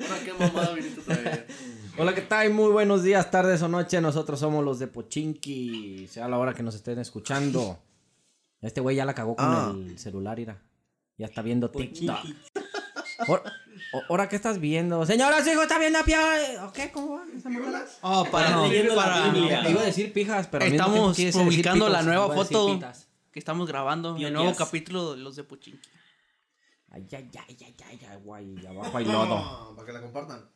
Ahora qué mamada viniste a traer. Hola, ¿qué tal? Muy buenos días, tardes o noches. Nosotros somos los de Pochinki. Sea la hora que nos estén escuchando. Este güey ya la cagó con Ah. el celular, ira. Ya está viendo TikTok. Ahora- o- ¿Ahora qué estás viendo? Señora, su hijo está viendo pia. ¿O qué? ¿Cómo va? esa mamada? Oh, para, No, decir- para Te iba a decir pijas, pero al mismo Estamos tiempo quise decir publicando la pitos, nueva iba a decir foto. pitas. que estamos grabando el Pionías. nuevo capítulo de los de Puchinki. Ay, ay, ay, ay, ay, ay, guay. Abajo hay lodo. No, para que la compartan.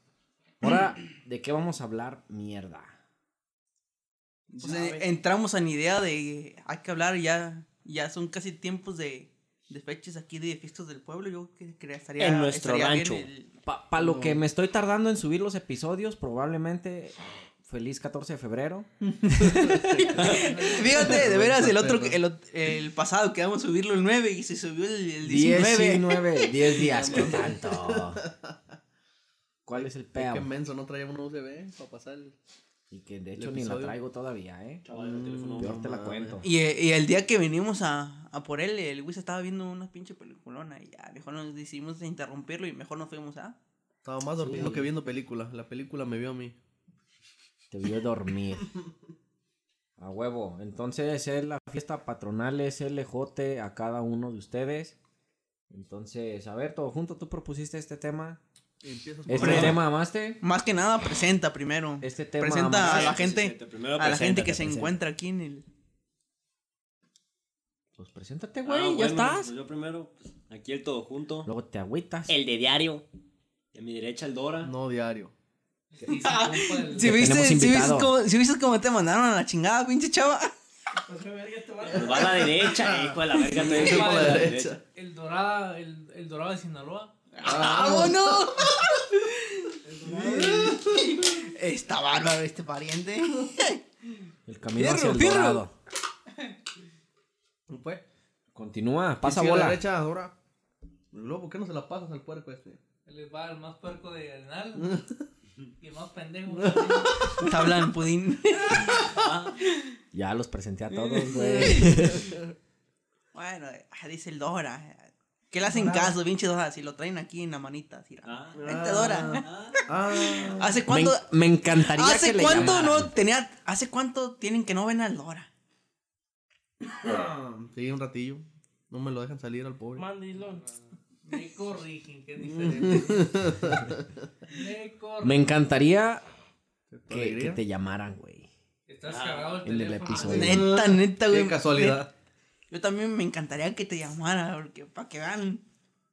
Ahora, ¿de qué vamos a hablar? Mierda. O sea, entramos en idea de hay que hablar ya ya son casi tiempos de, de fechas aquí de fiestas del pueblo. Yo que, que estaría En nuestro estaría rancho. Para lo que me estoy tardando en subir los episodios, probablemente feliz 14 de febrero. Fíjate, de veras el otro el, pasado quedamos a subirlo el 9 y se subió el, el 19. 19, 10 días, ¿qué tanto? ¿Cuál es el Qué peor? menso, no traía una USB para pasar el... Y que de hecho ni la traigo todavía, ¿eh? Chaval, el teléfono. Peor te la cuento. Y, eh, y el día que venimos a, a por él, el Luis estaba viendo una pinche peliculona y ya, mejor nos decidimos interrumpirlo y mejor nos fuimos a... Estaba más dormido que viendo película. La película me vio a mí. Te vio dormir. A huevo. Entonces es la fiesta patronal, es LJ a cada uno de ustedes. Entonces, a ver, todo junto, tú propusiste este tema. Empiezas Este tema amaste. Más que nada presenta primero. Este tema presenta a la gente, sí, a la gente que se presenta. encuentra aquí en el... Pues preséntate, Ah, güey, ya bueno, estás. pues yo primero, pues, aquí el todo junto. Luego te agüitas. El de diario. Y a mi derecha el Dora. No diario. Si Que viste, tenemos si viste, cómo, si viste cómo te mandaron a la chingada, pinche chava. Pues va a la derecha, hijo de la verga. la derecha. derecha. El dorada, el, el dorado de Sinaloa. ¡Vámonos! Está bárbaro este pariente. El camino Fierro, hacia el fierro. dorado. Pues. Continúa, pasa Sí, a la bola. derecha, ahora. Luego, ¿por qué no se la pasas al puerco este? Él va el más puerco de Arenal. y más pendejo. Está hablando pudín. Ya los presenté a todos, güey. Bueno, ah, dice el Dora. ¿Qué le hacen caso, pinche Dora? Si lo traen aquí en la manita. así, Ah. Vente, Dora. Ah, ¿Hace Me, cuánto? me encantaría ¿Hace que le cuánto llamaran. no tenía? ¿Hace cuánto tienen que no ven al Dora? sí, un ratillo. No me lo dejan salir al pobre. Mandilón. Me corrigen, que es diferente. Me corrigen. Me encantaría que, que te llamaran, güey. Estás cargado el En el episodio. Neta, neta, güey. Qué casualidad. Yo también me encantaría que te llamara, porque para que vean.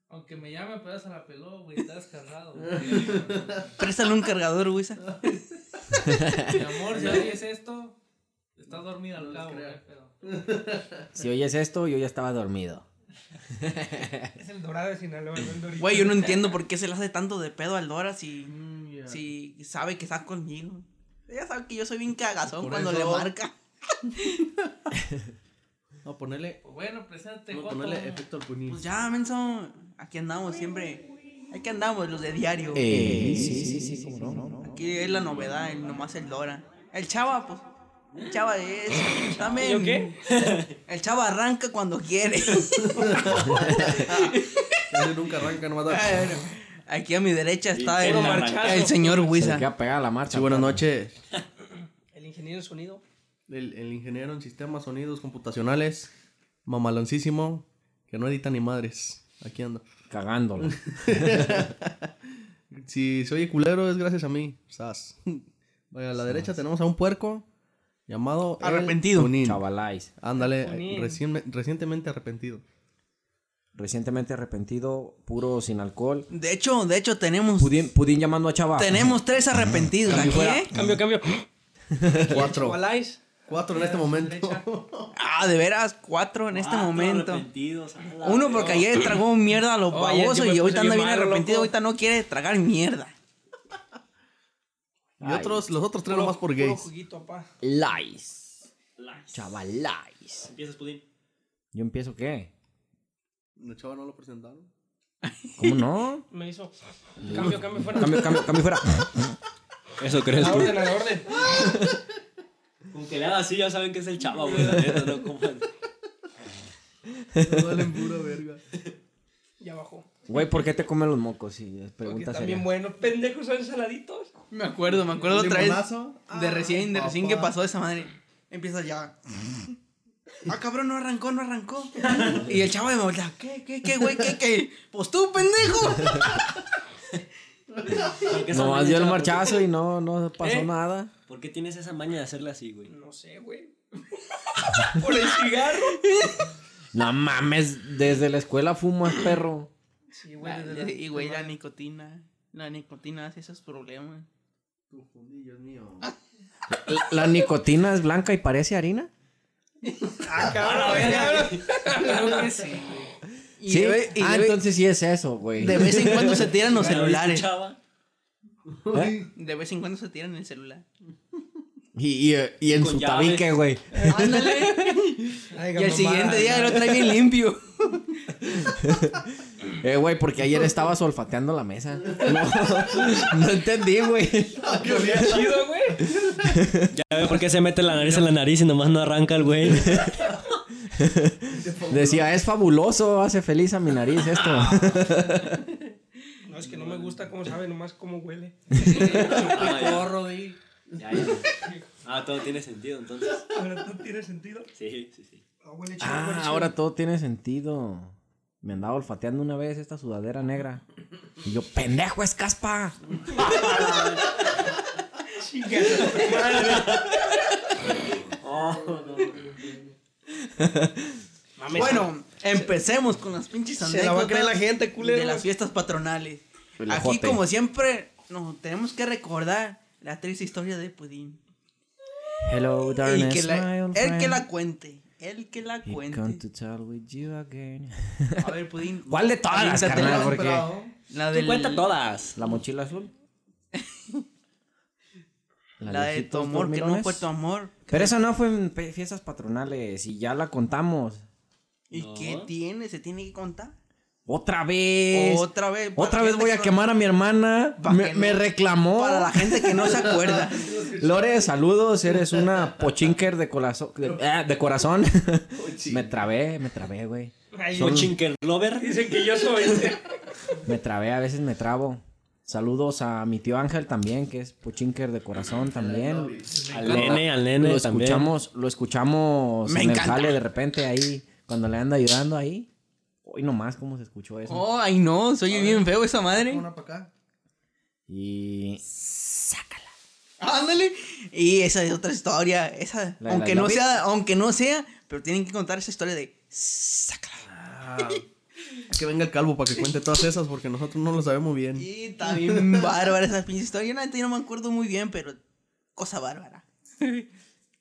Aunque me llame, pero se la peló, güey. Estás cargado. Préstale un cargador, güey. Mi amor, si oyes esto, estás dormida al cabo, güey. Pero Si oyes esto, yo ya estaba dormido. Es el dorado de Sinaloa, no el dorito. Güey, yo no entiendo por qué se le hace tanto de pedo al Dora si, Mm, si sabe que está conmigo. Ella sabe que yo soy bien cagazón Por cuando eso- le marca. A ponerle, Pues bueno, a Joto. ponerle efecto al punín. Pues ya, menso. Aquí andamos siempre. Aquí andamos, los de diario. Eh, sí, sí, sí, cómo no. Aquí es la novedad, el, nomás el Dora. El chava, pues. El chava es. También. ¿Yo qué? El chava arranca cuando quiere. Ese nunca arranca, nomás da- Aquí a mi derecha está el, el señor Se Wisa. queda pegada la marcha. Sí, buenas noches. El ingeniero de sonido. El, el ingeniero en sistemas, sonidos computacionales, mamaloncísimo, que no edita ni madres. Aquí anda. Cagándola. Si se oye culero es gracias a mí. Sas. Vaya, a la derecha tenemos a un puerco llamado... Arrepentido. Chavalais. Ándale, recientemente arrepentido. Recientemente arrepentido, puro sin alcohol. De hecho, de hecho, tenemos. Pudín, Pudín llamando a Chava. Tenemos tres arrepentidos aquí, ¿eh? Cambio, cambio. Cuatro. Wallace. Cuatro en este momento. Ah, de veras, cuatro en este Cuatro momento. Uno porque ayer tragó mierda a los babosos me y ahorita puse anda bien bien malo, arrepentido, loco. ahorita no quiere tragar mierda. Y otros, los otros tres nomás por Puro gays. juguito. Lies. Lies. Chavalais. Empiezas, Pudín. ¿Yo empiezo qué? ¿El chava no lo presentaron? ¿Cómo no? Me hizo. Cambio, cambio fuera. Cambio, cambio, cambio fuera. Eso crees, la orden, a la orden. Con que le haga así ya saben que es el chava, güey. La neta, no como. No valen pura verga. Ya bajó. Güey, ¿por qué te comen los mocos? Sí, es Porque bien buenos. Pendejos son saladitos. Me acuerdo, me acuerdo otra vez. De recién, de recién que pasó esa madre. Empieza ya. Ah, cabrón, no arrancó, no arrancó. Y el chavo me voltea, ¿qué, qué, qué, güey, qué, qué? Pues tú, pendejo. ¿Por qué esa Nomás dio el marchazo y no, no pasó ¿Eh? nada. ¿Por qué tienes esa maña de hacerle así, güey? No sé, güey. Por el cigarro. No mames, desde la escuela fumas, perro. Sí, güey. desde la- Y, güey, la nicotina. La nicotina hace esos problemas. Dios mío. ¿La, la nicotina es blanca y parece harina? Ah, cabrón, cabrón. Creo que sí, güey. Y sí. ah, entonces sí es eso, güey. De vez en cuando se tiran los celulares. ¿Eh? De vez en cuando se tiran el celular. Y, y, y en Con su llaves. tabique, güey. Ándale. Ay, Y el mamá. siguiente día lo trae bien limpio. Eh, güey, porque ayer estaba olfateando la mesa. No, no entendí, güey. Chido, güey. Ya ve por qué se mete la nariz en la nariz y nomás no arranca el güey. Decía, es fabuloso, hace feliz a mi nariz esto. No, es que no me gusta cómo sabe, nomás cómo huele. Di. Ya, ya. Ah, todo tiene sentido entonces. Ahora todo tiene sentido. Sí, sí, sí. Ah, huele chido, huele Ah, ahora todo tiene sentido. Me andaba olfateando una vez esta sudadera negra. Y yo, pendejo, es caspa. Mames, Bueno, empecemos con las pinches Se anécdotas. la va a creer la gente, culero. De las fiestas patronales. Aquí, como siempre, no, tenemos que recordar la triste historia de Pudín. Hello, darkness, que la, my old él que la cuente. Él que la He come cuente. to tell with you again. A ver, Pudín. ¿Cuál de todas, carnal? Porque La cuenta todas. la mochila azul. La de tu amor, que no fue tu amor. Pero esa no fue en fiestas patronales y ya la contamos. ¿Y No. qué tiene? ¿Se tiene que contar? Otra vez. Otra vez. Otra vez voy a quemar a mi hermana. Me, reclamó. Para la gente que no se acuerda. Lore, saludos. Eres una pochinker de, corazón de, ah, de corazón. me trabé, me trabé, güey. Ay, Son- Chinker Lover. Dicen que yo soy. Me trabé, a veces me trabo. Saludos a mi tío Ángel también, que es pochinker de corazón también. Al nene, al nene Lo también. escuchamos, lo escuchamos Me en encanta. el jale de repente ahí, cuando le anda ayudando ahí. Hoy nomás cómo se escuchó eso. Oh, ay no, soy bien feo esa madre. Una para acá. Y Ándale. Y esa es otra historia. Esa, La aunque la no sea, aunque no sea, pero tienen que contar esa historia de sácala. Ah, que venga el calvo para que cuente todas esas porque nosotros no lo sabemos bien. Y bien bárbara esa pinche historia. La yo no me acuerdo muy bien, pero cosa bárbara.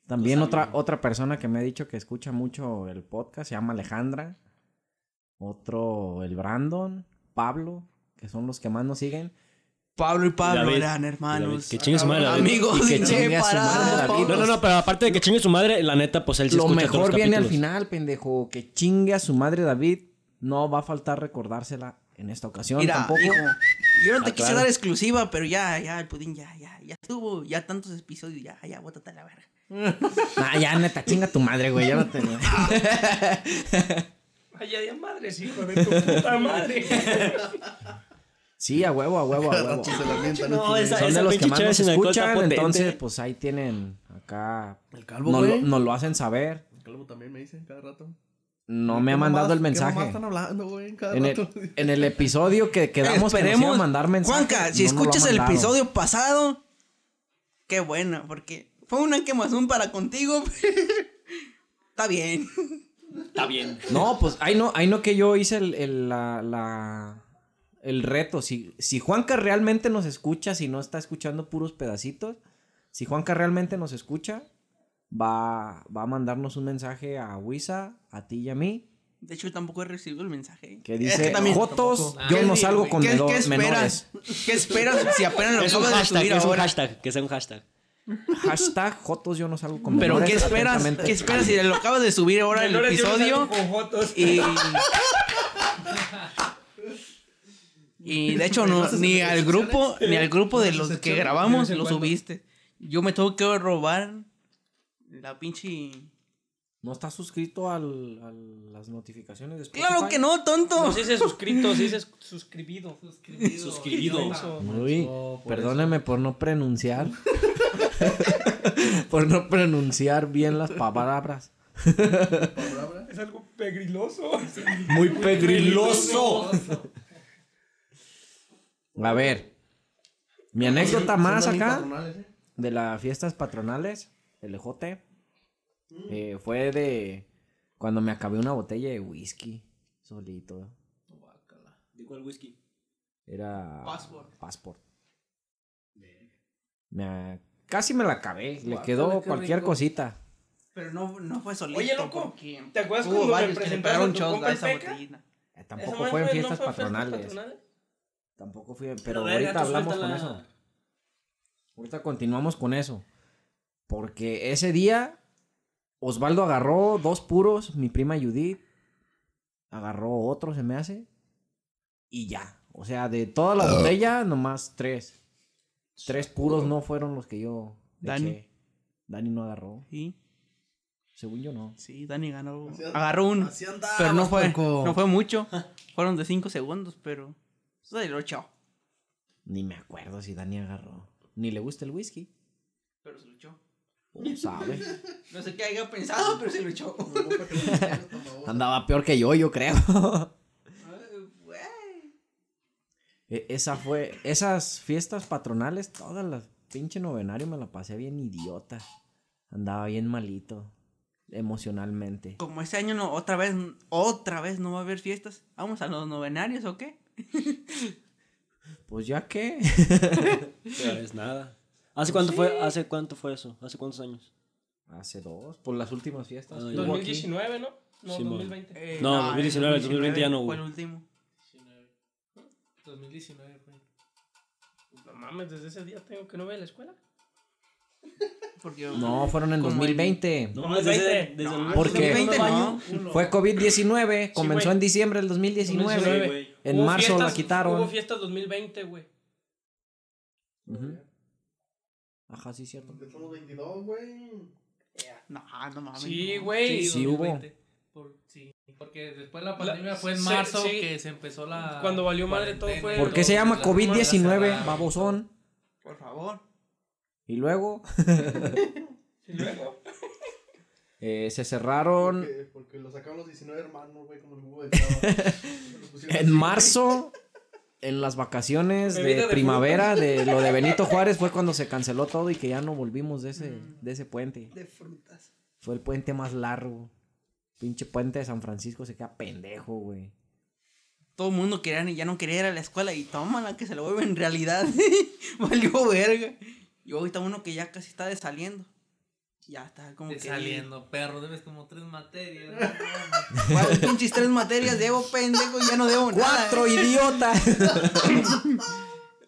también otra, otra persona que me ha dicho que escucha mucho el podcast se llama Alejandra. Otro, el Brandon, Pablo, que son los que más nos siguen. Pablo y Pablo David. eran hermanos. Que chingue su madre, David. Amigos que de chingue a su madre. No, no, no, pero aparte de que chingue su madre, la neta, pues él sí Lo escucha todos mejor los viene al final, pendejo. Que chingue a su madre David. No va a faltar recordársela en esta ocasión Mira, tampoco. hijo, yo no te Ah, quise claro. dar exclusiva, pero ya, ya, el pudín ya, ya, ya estuvo, ya tantos episodios, ya, ya, bótate a la verga. Ah, ya, neta, chinga tu madre, güey. Ya no te... Vaya de madres, hijo de tu puta madre. Sí, a huevo, a huevo, a huevo. No, esa- Son de esa los que más nos escuchan, potente. entonces pues ahí tienen acá... El calvo, Nos lo, güey. nos lo hacen saber. El calvo también me dice cada rato. No me ha ¿Qué mandado el mensaje. mamadas están hablando, güey? Cada En rato. el, en el episodio que quedamos que nos iba a mandar mensaje. Juanca, si no lo escuchas el episodio pasado, qué bueno, porque fue una quemazón para contigo. Está bien. Está bien. No, pues ahí no, ahí no que yo hice el, el, la, la- el reto. Si, si Juanca realmente nos escucha, si no está escuchando puros pedacitos, si Juanca realmente nos escucha, va, va a mandarnos un mensaje a Wisa, a ti y a mí, De hecho, yo tampoco he recibido el mensaje. que Es dice, también- Jotos, tampoco. yo ¿Qué- no salgo con ¿qué, qué menores. esperas? ¿Qué esperas si apenas lo Es un acabas de hashtag, subir es un hashtag, que sea un hashtag. Hashtag Jotos, yo no salgo con Pero menores. ¿qué esperas? ¿Qué esperas si lo acabas de subir ahora el Menores, yo no episodio? salgo con fotos. Y. Y de hecho, no, ni al grupo, ni al grupo de los que grabamos lo subiste. Yo me tengo que robar la pinche. ¿No estás suscrito al, a las notificaciones de Spotify? Claro que no, tonto. No se dice suscrito, se dice suscribido. Suscribido. Suscribido. Uy, Oh, por perdóneme por no pronunciar. por no pronunciar bien las palabras. Es algo pegriloso. Muy pegriloso. A ver. Mi anécdota más acá ¿eh? de las fiestas patronales, el ejote, eh, fue de cuando me acabé una botella de whisky solito. ¿De cuál whisky? Era Passport. Passport. Me, casi me la acabé. Le quedó cualquier rico. cosita. Pero no, no fue solito. Oye, loco, ¿te acuerdas hubo cuando me varios que le presentaron pegaron tu compa a el esa Peca? botellita. Eh, ¿Esa Tampoco madre fue en no fiestas fue en patronales. patronales? Tampoco fui, pero verga, ahorita tú hablamos con suéltala. eso. Ahorita continuamos con eso. Porque ese día Osvaldo agarró dos puros, mi prima Judith agarró otro, se me hace. Y ya. O sea, de toda la botella, nomás tres. Tres puros no fueron los que yo Dani. eché. Dani no agarró. Sí, Según yo no. sí, Dani ganó. Agarró uno. así andabas, Pero no fue, no fue mucho. Fueron de 5 segundos, pero. Se lo echó. Ni me acuerdo si Dani agarró. Ni le gusta el whisky. Pero se lo echó. No sabe. No sé qué haya pensado, pero se lo echó. Andaba peor que yo, yo creo. E- Esa fue, esas fiestas patronales, todas las pinche novenario me la pasé bien idiota. Andaba bien malito, emocionalmente. Como este año no, otra vez, otra vez no va a haber fiestas. ¿Vamos a los novenarios o qué? Pues ya que. Ya es nada. ¿Hace cuánto fue? ¿Hace cuánto fue eso? ¿Hace cuántos años? Hace dos, por las últimas fiestas. Ah, que ya. hubo aquí. 2019, ¿no? No, Sí, mo. 2020. Eh, No, el 2019, 2020 ya no Fue hubo. el último. 19. 2019 fue. No mames, desde ese día tengo que no voy a la escuela. Porque, No, fueron en Como 2020. No, No, desde, 20. desde el Porque 2020 no. fue COVID-19, comenzó güey. en diciembre del 2019. 2019. güey. En Hubo marzo fiestas- la quitaron. Hubo fiestas 2020, güey. Ajá, sí, cierto. Somos 22, güey. No, no mames. Sí, no. güey. Sí hubo. 2020. Por, sí, porque después la La- pandemia fue en marzo sí. que se empezó la. Cuando valió madre todo fue- ¿Por qué se llama la- COVID-19, cerraron. babosón? Por favor. Y luego Y luego. eh, se cerraron Porque, porque lo sacaron los 19 hermanos, güey, como el jugo de en marzo. En las vacaciones de de primavera de lo de Benito Juárez fue cuando se canceló todo y que ya no volvimos de ese, de ese puente. De frutas. Fue el puente más largo. Pinche puente de San Francisco se queda pendejo, güey. Todo el mundo quería, ya no quería ir a la escuela y tómala que se lo vuelve en realidad. Valió verga. Y ahorita uno que ya casi está de saliendo. Ya está como De que. saliendo, perro, debes como tres materias. ¿Cuáles pinches tres materias debo, pendejo? Ya no debo nada. ¡Cuatro, idiota!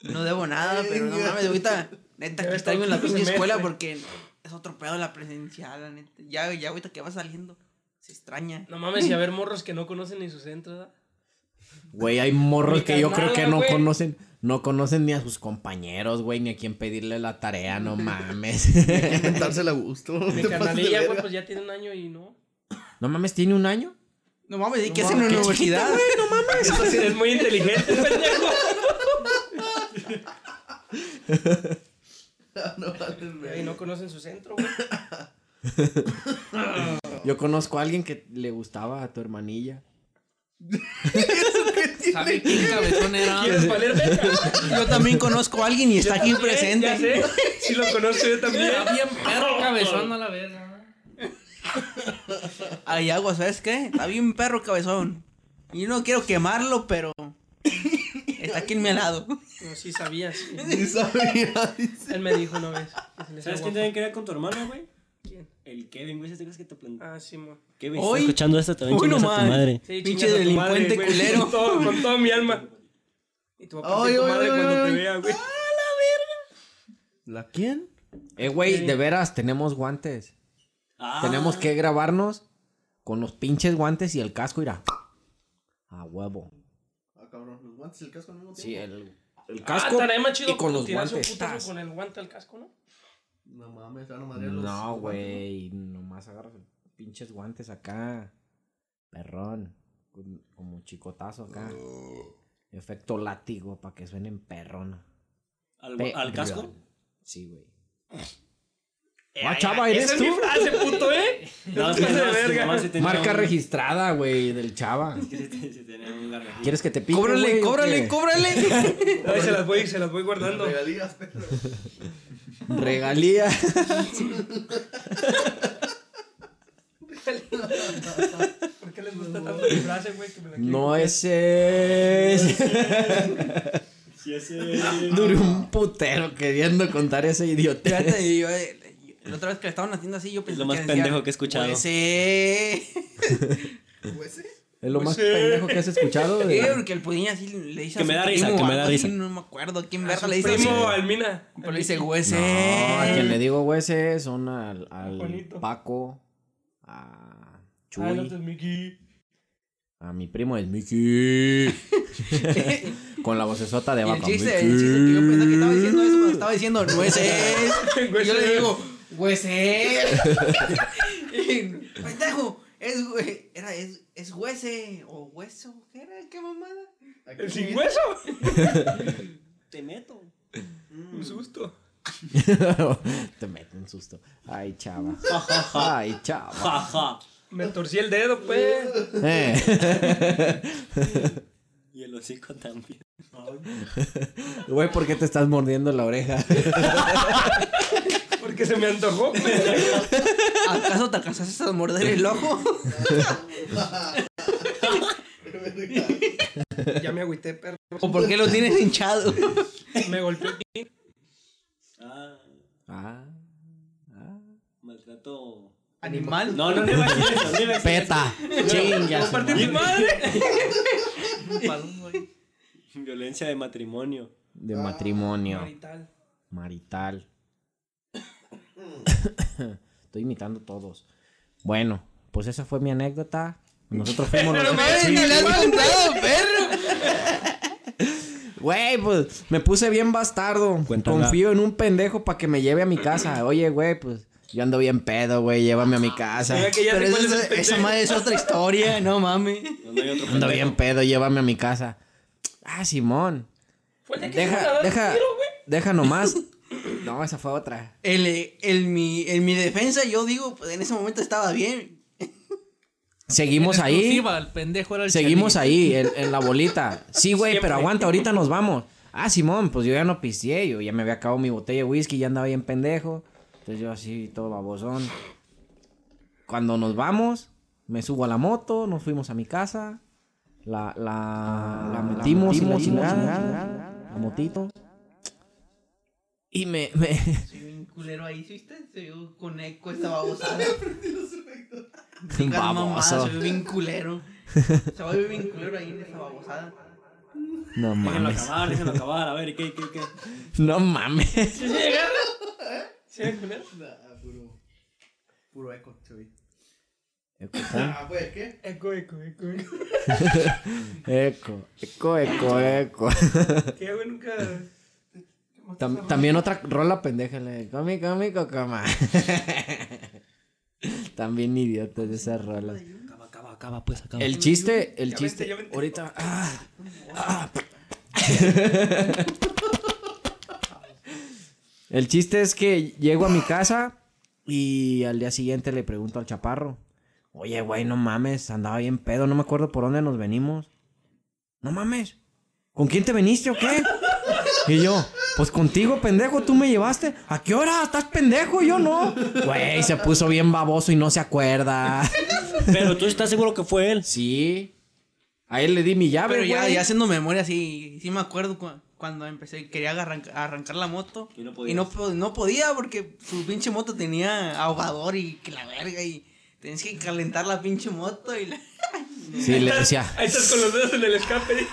No debo nada, pero no mames, ahorita, neta, que Debe extraño estar la pinche escuela porque es otro pedo la presencial, la neta. Ya, ya ahorita que va saliendo, se extraña. No mames, y a ver morros que no conocen ni su centro, ¿verdad? Güey, hay morros que yo creo que no conocen, no conocen ni a sus compañeros, güey, ni a quién pedirle la tarea, no mames. Inventársela a gusto. Mi carnalilla, güey, pues ya tiene un año y no. no mames, ¿tiene un año? No mames, ¿y qué hacen en la universidad? Es muy inteligente, pendejo. No güey. Y no conocen su centro, güey. Yo conozco a alguien que le gustaba a tu hermanilla. ¿Sabe quién cabezón era? ¿Quieres valer verga? Yo también conozco a alguien y está aquí presente. Ya sé. Si lo conozco yo también. Está bien perro cabezón a la verga. Hay agua, ¿sabes qué? Está bien perro cabezón. Y no quiero quemarlo, pero está aquí en mi lado. No, sí sabía, sí. Ni sabía, dice. Él me dijo una vez. ¿Sabes quién también quería con tu hermano, güey? ¿Quién? El Kevin, güey. ¿Te crees que te planteó? Ah, sí, mo. Kevin, Hoy- ¿estás escuchando esto? También Uy, no chingas a tu mames. madre. Sí, Pinche chingas a tu delincuente güey, culero. Con, todo, con mi alma. Y tu papá Ay, y tu ay, madre ay, cuando te ay. vea, güey. ¿La quién? Eh, güey, de veras, tenemos guantes. Ah, Tenemos que grabarnos con los pinches guantes y el casco, irá. A huevo. Ah, cabrón, los guantes y el casco al mismo tiempo. Sí, el, el Ah, casco estaría más chido y con los tirarse un guantes. putazo con el guante al casco, ¿no? No mames, se van a madrear los No, güey, nomás agarras pinches guantes acá. Perrón. Como chicotazo acá. Efecto látigo para que suenen perrón. ¿Al, Pe- al casco? Sí, güey. Eh, Ah, chava, ¿eres esa tú? es mi frase, puto, ¿eh? No, es que nomás- verga. Marca un- registrada, güey, del chava. es que sí te- sí tenía un. ¿Quieres que te pique, Cóbrale, o cóbrale, cóbrale. Ay, se las voy, se las voy guardando. Regalías. Regalía. ¿Por qué les gusta tanto mi frase, güey? Que me la No ese es. Sí, ese... Duré un putero queriendo contar ese idiota. Fíjate, y yo, eh, la otra vez que la estaban haciendo así, yo pensé lo más decía, pendejo que he escuchado. Pues sí. Es lo más Pues sí. pendejo que has escuchado. Sí, de- porque el pudín así le dice Que me da risa, primo que me da risa. No me acuerdo a quién verga le dice primo. Almina. Pero le dice, sí. No, a quien le digo güey son al, al. Paco, a Chuy, Ah, el otro es Mickey. a mi primo es Mickey. Con la vocesota de el vaca. chiste, el chiste que yo pensé que estaba diciendo eso cuando estaba diciendo nueces. Yo sí. le digo, hueses. Pendejo, es güey, era, es, es huese o hueso, ¿qué era? ¿Qué mamada? ¿El sin hueso? Te meto. Un susto. Te mete un susto. Ay, chava. Ay, chava. Me torcí el dedo, pues. Eh. Y el hocico también. Güey, ¿por qué te estás mordiendo la oreja? Porque se me antojó. ¿Acaso te alcanzaste a morder el ojo? ya me agüité, perro. ¿O por qué lo tienes hinchado? Me golpeó aquí. Ah, Ah. ah. maltrato. ¿Animal? No, no, no iba a decir eso. No iba a decir Peta. Chingas. Partí tu madre. eso. Violencia de matrimonio. De matrimonio. Marital. Marital. Estoy imitando todos. Bueno, pues esa fue mi anécdota. Nosotros fuimos los... ¡Ni le has contado, perro! Güey, pues me puse bien bastardo. Cuéntala. Confío en un pendejo para que me lleve a mi casa. Oye, güey, pues yo ando bien pedo, güey. Llévame a mi casa. Pero es esa, pendejo. madre es otra historia, no otro Ando bien pedo, llévame a mi casa. Ah, Simón. Fue el que Deja, deja, tiro, deja nomás. No, esa fue otra. El, en, mi, en mi defensa, yo digo, pues en ese momento estaba bien. Seguimos En ahí. exclusiva, el pendejo era el Seguimos ahí, en, en la bolita. Sí, güey, pero aguanta, ahorita nos vamos. Ah, Simón, pues yo ya no pisteé, yo ya me había acabado mi botella de whisky, ya andaba bien pendejo. Entonces yo así, todo babosón. Cuando nos vamos, me subo a la moto, nos fuimos a mi casa. La, la, la metimos, y la chingada, la motito. Y me, me, vio un culero ahí, ¿sí ¿viste? Se vio con eco esta babosada. Mamada, baboso. vio bien culero. Se va a ver bien culero ahí en esa babosada. No Déjenlo mames. acabar, déjenlo acabar. A ver, ¿y qué, qué, qué? No mames. ¿Sí se agarra? ¿Sí, culero? puro, puro eco, se oye. Eco, Ah, pues, ¿qué? Eco, eco, eco, eco. eco, eco, eco, eco. ¿Qué, güey? Nunca... Tam- también otra rola pendeja, la de Comi, comi, cocoma. También idiotas de esas rolas. Acaba, acaba, acaba, pues, acaba. El chiste, el Ya chiste, vente, ya vente. ahorita. ah, ah. El chiste es que llego a mi casa y al día siguiente le pregunto al chaparro. Oye, güey, no mames, andaba bien pedo, no me acuerdo por dónde nos venimos. No mames, ¿con quién te viniste o qué? Y yo, pues contigo, pendejo, tú me llevaste. ¿A qué hora? ¿Estás pendejo? Yo no. Güey, se puso bien baboso y no se acuerda. Pero tú estás seguro que fue él. Sí. A él le di mi llave, Pero ya, güey. ya haciendo memoria, sí, sí me acuerdo cu- cuando empecé, quería arranca- arrancar la moto. Y no Y podías. no, po- no podía porque su pinche moto tenía ahogador y que la verga y tenías que calentar la pinche moto y la... Sí, le decía, Ahí estás con los dedos en el escape.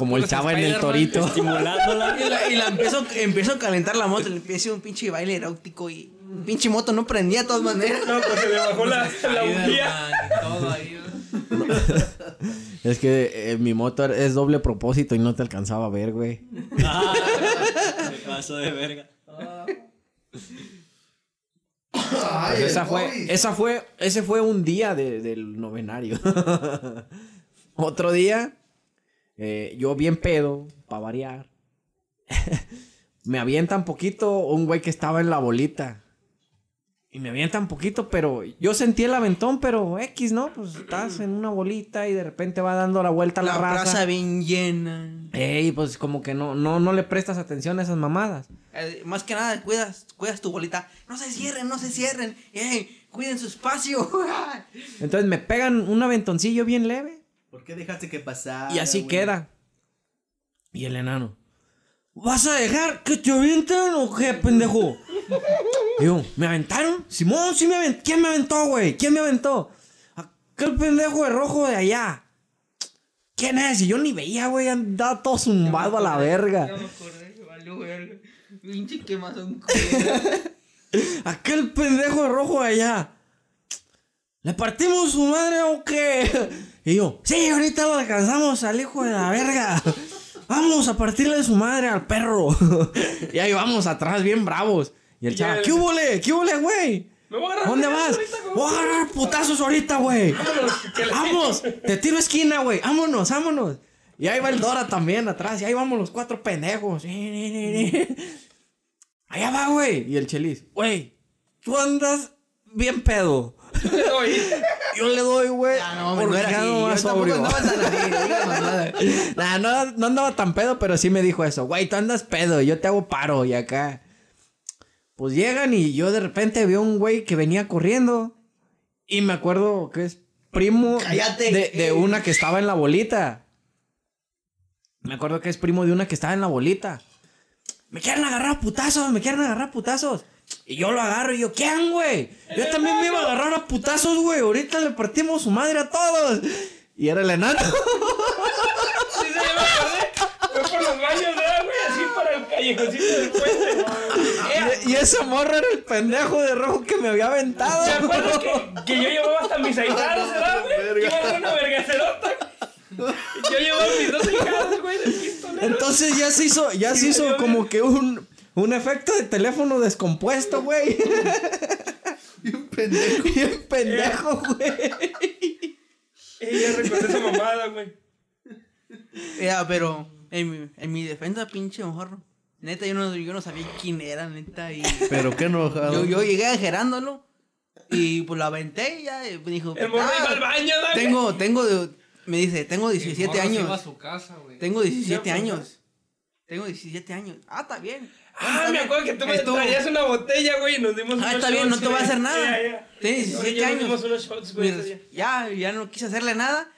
Como el chavo en el torito. Estimulándola. Y la, y la empiezo, empiezo a calentar la moto, le empiezo un pinche baile erótico y pinche moto no prendía de todas maneras. No, pues se le bajó la, la bujía. Spider-Man y todo ahí. ¿no? Es que eh, mi moto es doble propósito y no te alcanzaba a ver, güey. Ah, se pasó de verga. Pues esa fue, esa fue, ese fue un día de- del novenario. Otro día, eh, yo bien pedo, para variar. me avientan poquito un güey que estaba en la bolita. Y me avientan poquito, pero yo sentí el aventón, pero X, ¿no? Pues estás en una bolita y de repente va dando la vuelta a la, La raza. plaza bien llena. Ey, pues como que no, no, no le prestas atención a esas mamadas. Eh, más que nada, cuidas, cuidas tu bolita. No se cierren, no se cierren. Ey, cuiden su espacio. Entonces me pegan un aventoncillo bien leve. ¿Por qué dejaste que pasara? Y así güey? queda. Y el enano. ¿Vas a dejar que te avienten o qué, pendejo? Yo, ¿me aventaron? Simón, sí me aventó. ¿Quién me aventó, güey? ¿Quién me aventó? Aquel pendejo de rojo de allá. ¿Quién es? Y yo ni veía, güey. Andaba todo zumbado a la verga. No me acordé, valió verga. Pinche quemazón. Aquel pendejo de rojo de allá. ¿Le partimos su madre o qué? Y yo, sí, ahorita lo alcanzamos al hijo de la verga. Vamos a partirle su madre al perro. y ahí vamos atrás, bien bravos. Y el chaval, ¿qué hubo, ¿Qué hubo, güey? ¿Dónde vas? Voy a agarrar putazos ahorita, güey. Vamos, te tiro esquina, güey. Vámonos, vámonos. Y ahí va el Dora también atrás. Y ahí vamos los cuatro pendejos. Allá va, güey. Y el Chelis, güey, tú andas bien pedo. Yo le doy, güey. No, no era así. sobrio. andaba tan así. Nah, no, no andaba tan pedo, pero sí me dijo eso. Güey, tú andas pedo, yo te hago paro. Y acá. Pues llegan y yo de repente veo un güey que venía corriendo. Y me acuerdo que es primo Cállate. de, de una que estaba en la bolita. Me acuerdo que es primo de una que estaba en la bolita. Me quieren agarrar putazos, me quieren agarrar putazos. Y yo lo agarro y yo, ¿quién, güey? Yo también me iba a agarrar a putazos, güey. Ahorita le partimos su madre a todos. Y era el enano. sí, ya me acordé. Fue por los baños, ¿verdad, güey? Así para el callejoncito del puente. Y, y ese morro era el pendejo de rojo que me había aventado. ¿Se acuerdan que, que yo llevaba hasta mis ahijados, ¿verdad, güey? Iba a dar una vergacerota. Yo llevaba mis dos ahijados, güey, de pistolero. Entonces ya se hizo, ya se hizo como que un, un efecto de teléfono descompuesto, güey. Bien pendejo. Bien pendejo, güey. Ya recordé esa mamada, güey. Ya, pero en mi, en mi defensa, pinche morro. Neta, yo no, yo no sabía quién era, neta. Y Pero qué enojado. yo, yo llegué agerándolo. Y pues lo aventé y ya y me dijo. El morro "Ah, iba al baño, ¿verdad, güey? Tengo, tengo, me dice, tengo El 17 morro se iba a años. su casa, güey. Tengo 17 Ya, pues, años. Tengo 17 años. Ah, está bien. Ah, me acuerdo que tú me Estuvo- traías una botella, güey, y nos dimos Ah, unos está bien, no shots, te va a güey. hacer nada. Ya, ya. Tienes Oye, 17 ya nos años. dimos unos shots, güey, Mira, ese día. ya, ya no quise hacerle nada.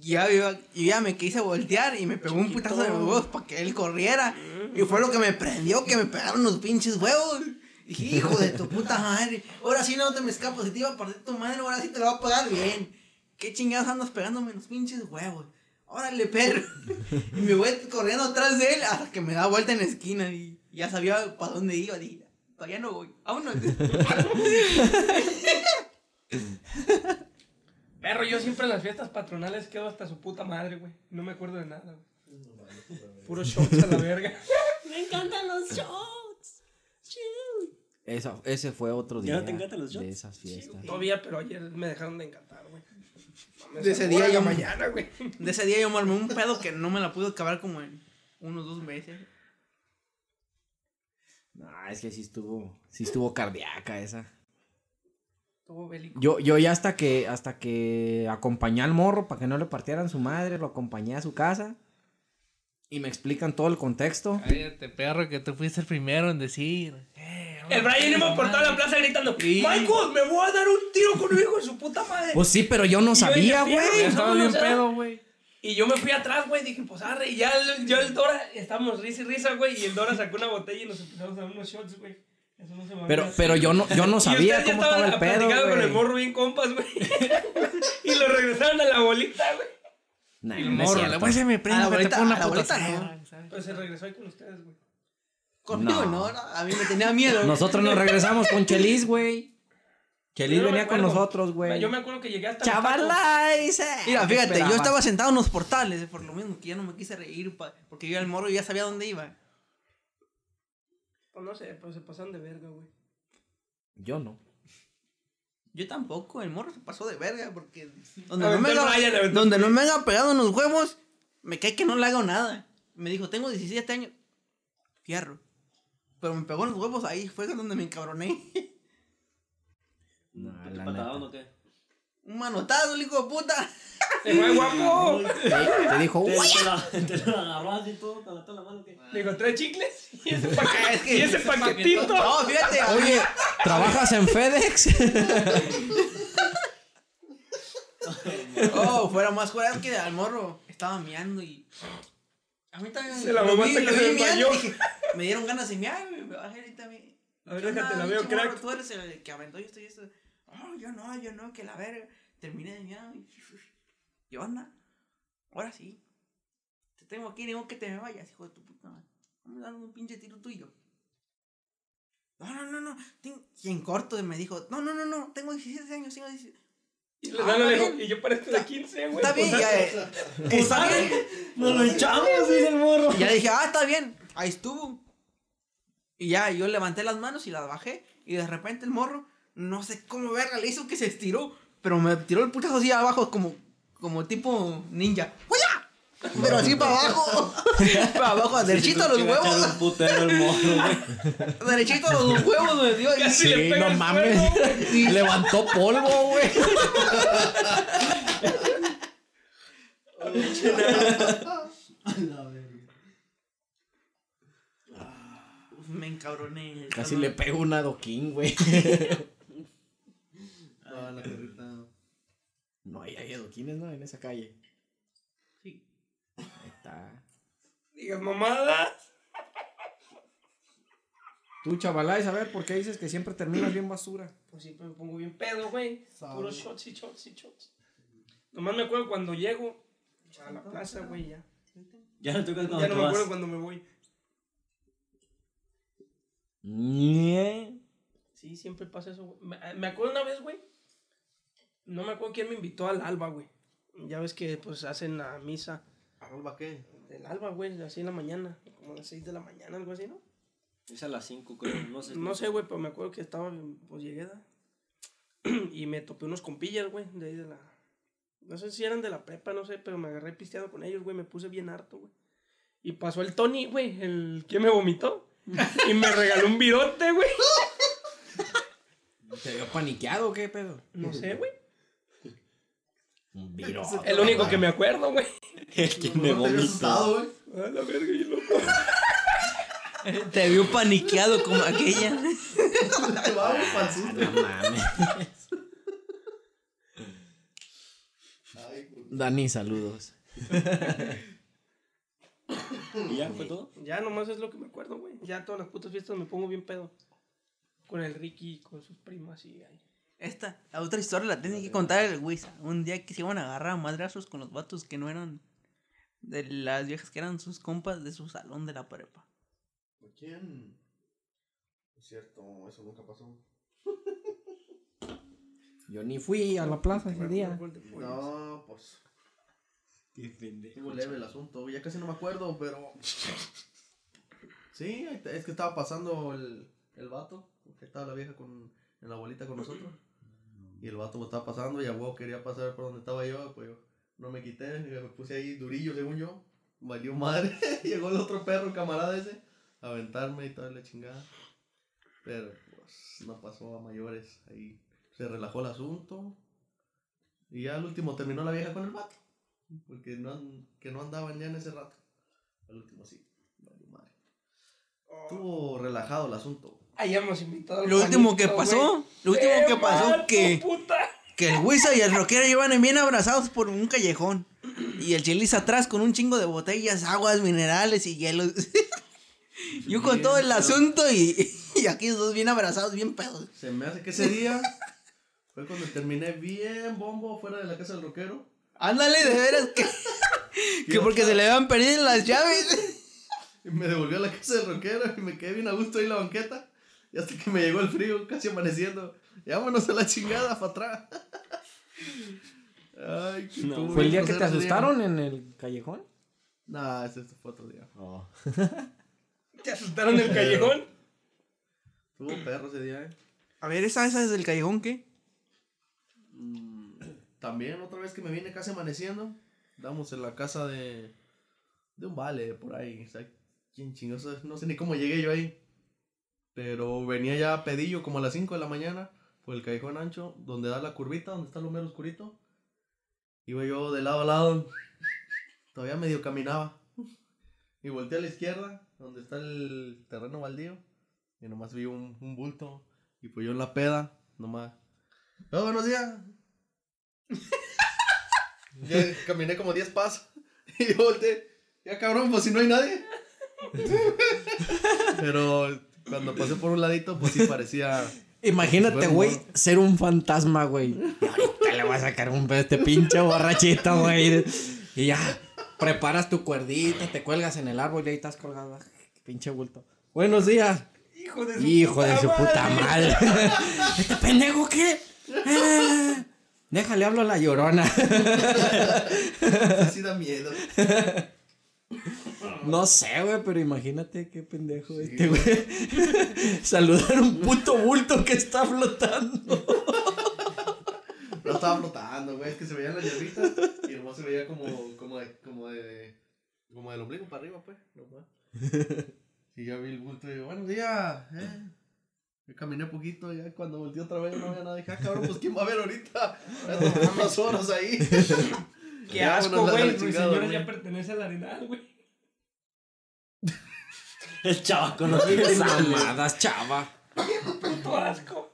Ya, ya me quise voltear y me pegó un putazo de los huevos para que él corriera. Y fue lo que me prendió, que me pegaron los pinches huevos. Dije, hijo de tu puta madre. Ahora sí no te me escapas. Si te iba a partir tu madre, ahora sí te lo va a pagar bien. ¿Qué chingados andas pegándome los pinches huevos? Órale, perro. Y me voy corriendo atrás de él hasta que me da vuelta en la esquina y ya sabía para dónde iba. Dije, todavía no voy. Vámonos. Perro, yo siempre en las fiestas patronales quedo hasta su puta madre, güey. No me acuerdo de nada, güey. Puro shots a la verga. Esa- ese fue otro ¿Ya día no te encantan los de shots? esas fiestas. Todavía, pero ayer me dejaron de encantar, güey. De ese día de yo- mañana, güey. De ese día yo me armé un pedo que no me la pude acabar como en unos dos meses. No, es que sí estuvo, sí estuvo cardíaca esa. Estuvo bélico. Yo, yo ya hasta que, hasta que acompañé al morro para que no le partieran su madre, lo acompañé a su casa. Y me explican todo el contexto. Cállate, perro, que tú fuiste el primero en decir. Eh, El Brian iba por toda la plaza gritando: Michael, me voy a dar un tiro con un hijo de su puta madre. Pues sí, pero yo no Y sabía, güey. "Fierro, Estaba bien pedo, güey. Y yo me fui atrás, güey, dije, pues arre, y ya el, yo el Dora, estábamos risa y risa, güey, y el Dora sacó una botella y nos empezamos a dar unos shots, güey. Eso no se me Pero, pero yo no, yo no Y sabía cómo estaba el pedo, platicando con el güey. morro bien compas, güey. y lo regresaron a la bolita, güey. Nah, El no morro, le voy a decir a mi A la bolita- pone a una la bolita putacera. Pero se regresó ahí con ustedes, güey. Conmigo No. no, a mí me tenía miedo. Nosotros nos regresamos con Chelis, güey. Chelis venía con nosotros, güey. Yo me acuerdo que llegué hasta. Chavala, dice. Mira, ¿qué fíjate, yo estaba sentado en los portales, por lo mismo que ya no me quise reír, pa- porque yo al morro ya sabía dónde iba. Pues no sé, pues se pasaron de verga, güey. Yo no. Yo tampoco, el morro se pasó de verga porque donde, no me, haga, donde no me haga pegado en los huevos, me cae que no le hago nada. Me dijo, tengo 17 años. Fierro. Pero me pegó en los huevos ahí, fue donde me encabroné. No, ¿Te neta. o qué? Un manotazo, el hijo de puta. Se fue guapo. Te dijo, ¿Te, "Uy". te la agarró así todo, te la la mano o qué? Le digo, ¿tres chicles? Y ese, que- y ese paquetito. No, fíjate. Oye, ¿trabajas en FedEx? Oh, fuera más es que al morro estaba miando y. A mí también. Se la lo mamaste vi- que lo se desmayó. y Me dieron ganas de miar, güey, bajé ahí también. A ver, ¿Qué déjate, la veo, crack. Tú eres el que aventó esto y esto. Oh, yo no, yo no, que la verga. Terminé de miar y. ¿Qué onda? Ahora sí. Te tengo aquí, digo que te me vayas, hijo de tu puta madre. Vamos a dar un pinche tiro tuyo. No, no, no, no. Y en corto me dijo, no, no, no, no, tengo 17 años, tengo 17. Y, Ah, le dan, le está dijo, bien. y yo parezco de 15, güey. Está bien, pues, ya. eh, Está bien. ¡Nos lo echamos! Dice el morro. Y ya dije, ah, está bien. Ahí estuvo. Y ya, yo levanté las manos y las bajé. Y de repente el morro, no sé cómo verga, le hizo que se estiró. Pero me tiró el putazo así abajo, como, como tipo ninja. ¡Huya! Pero así para abajo. para abajo, derechito a los huevos. un putero el güey. Derechito a los huevos me dio. Y Sí, le no mames. suelo. Levantó polvo, güey. Uf, me encabroné. Casi le pego un adoquín, güey. Ah, la carrita. No hay, hay adoquines, ¿no? En esa calle. Sí. Ahí está. Digas mamadas. Tú, chavalá, a ver por qué dices que siempre terminas bien basura. Pues siempre me pongo bien pedo, güey. Puros shots y shots y shots. Nomás me acuerdo cuando llego a la plaza, güey, ya. Ya no tocas cuando Ya no me acuerdo cuando me voy. Nie. Sí, siempre pasa eso, güey. Me, me acuerdo una vez, güey. No me acuerdo quién me invitó al alba, güey. Ya ves que, pues, hacen la misa ¿Alba qué? del alba, güey, así en la mañana. Como a las 6 de la mañana, algo así, ¿no? Es a las 5, creo. No sé. No sé, güey, pero me acuerdo que estaba, pues llegué da. y me topé unos compillas, güey, de ahí de la. No sé si eran de la prepa, no sé, pero me agarré pisteado con ellos, güey, me puse bien harto, güey. Y pasó el Tony, güey, el que me vomitó. y me regaló un virote, güey. ¿Te vio paniqueado o qué pedo? No sé, güey. Viro. El único que me acuerdo, güey. El que me ¿No te vomitó. güey? A la verga, y loco. Te vio paniqueado como aquella. Pa'l susto. No mames. Ay. Dani, saludos. ¿Y ya fue todo? Ya nomás es lo que me acuerdo, güey. Ya todas las putas fiestas me pongo bien pedo. Con el Ricky, con sus primas y ahí. Esta, la otra historia la tiene que contar el Wisa. Un día que se iban a agarrar a madrazos con los vatos que no eran de las viejas que eran sus compas de su salón de la prepa. ¿Quién? Es cierto, eso nunca pasó. Yo ni fui a la plaza ese día. No, pues. Estuvo leve el asunto, ya casi no me acuerdo, pero. Sí, es que estaba pasando el, el vato, porque estaba la vieja con, en la abuelita con nosotros. Y el vato me estaba pasando y a huevo quería pasar por donde estaba yo, pues yo no me quité, me puse ahí durillo según yo. Valió madre, llegó el otro perro, camarada ese, a aventarme y toda la chingada. Pero pues no pasó a mayores, ahí se relajó el asunto. Y ya al último terminó la vieja con el vato. Porque no, que no andaban ya en ese rato. Al último sí. Estuvo relajado el asunto. Ahí hemos invitado al Lo último que pasó, lo último ¡Eh, que pasó que, puta! que el Wisa y el rockero iban bien abrazados por un callejón. Y el Chelis atrás con un chingo de botellas, aguas minerales y hielos. Yo con todo el asunto y, y aquí los dos bien abrazados, bien pedos. Se me hace que ese día fue cuando terminé bien bombo fuera de la casa del rockero. Ándale, de veras que, que porque se le habían perdido las llaves. Y me devolvió a la casa del rockero y me quedé bien a gusto ahí en la banqueta. Y hasta que me llegó el frío, casi amaneciendo. Y vámonos a la chingada para atrás. Ay, qué No, ¿Fue el día que te día. asustaron en el callejón? Nah, ese fue otro día. ¿Te asustaron en el callejón? Tuvo perro ese día, eh. A ver, ¿esa, esa es del callejón qué? Mm, También otra vez que me vine casi amaneciendo, damos en la casa de, de un vale por ahí. O sea, quién no sé ni cómo llegué yo ahí. Pero venía ya a pedillo como a las 5 de la mañana por el callejón ancho, donde da la curvita, donde está el mero oscurito. Iba yo de lado a lado, todavía medio caminaba. Y volteé a la izquierda, donde está el terreno baldío. Y nomás vi un, un bulto. Y pues yo en la peda, nomás. "Oh, buenos días. ya caminé como 10 pasos. Y yo volteé. Ya cabrón, pues si no hay nadie. Pero cuando pasé por un ladito, pues sí parecía. Imagínate, Bueno, güey, bueno. ser un fantasma, güey. Y ahorita le voy a sacar un pedo a este pinche borrachito, güey. Y ya, preparas tu cuerdita, te cuelgas en el árbol y ahí estás colgado. Pinche bulto. Buenos días. Hijo de su Hijo de puta su puta madre. madre. ¿Este pendejo qué? Ah, déjale, hablo a la llorona. Sí da miedo. No sé, güey, pero imagínate qué pendejo este, güey. Saludar a un puto bulto que está flotando. No estaba flotando, güey. Es que se veían las hierbitas. Y nomás se veía como, como, de, como de. Como del ombligo para arriba, pues. Nomás. Y ya vi el bulto y digo, buenos días. Eh. Yo caminé poquito, ya cuando volteé otra vez no había nada. Dije, ah, cabrón, pues quién va a ver ahorita. Tengo unas horas ahí. Qué Ya, asco, güey. Mi chingada, señora güey. ya pertenece al arenal, güey. El no tiene sangre. Mamadas, chava. Puto asco.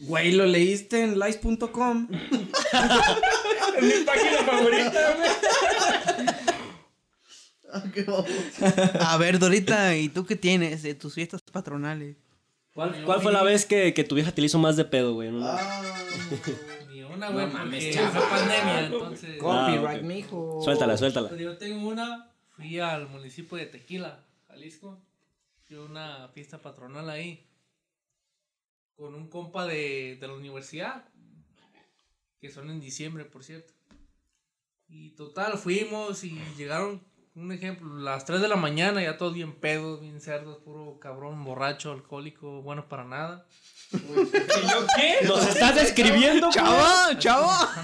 Güey, ¿lo leíste en lice.com? Es mi página favorita, güey. Ah, qué vamos. A ver, Dorita, ¿y tú qué tienes de tus fiestas patronales? ¿Cuál, cuál fue la vez que, que tu vieja te le hizo más de pedo, güey? en una- Ah, Ni una, güey, No mames, chava. pandemia, entonces. Copyright, ok. mijo. Suéltala, suéltala. Yo tengo una, fui al municipio de Tequila, Jalisco. Fui a una fiesta patronal ahí. Con un compa de, de la universidad. Que son en diciembre, por cierto. Y total, fuimos y llegaron, un ejemplo, las 3 de la mañana, ya todos bien pedos, bien cerdos, puro cabrón, borracho, alcohólico, bueno para nada. ¿Y yo qué? ¿Nos estás describiendo? ¡Chava! ¡Chava!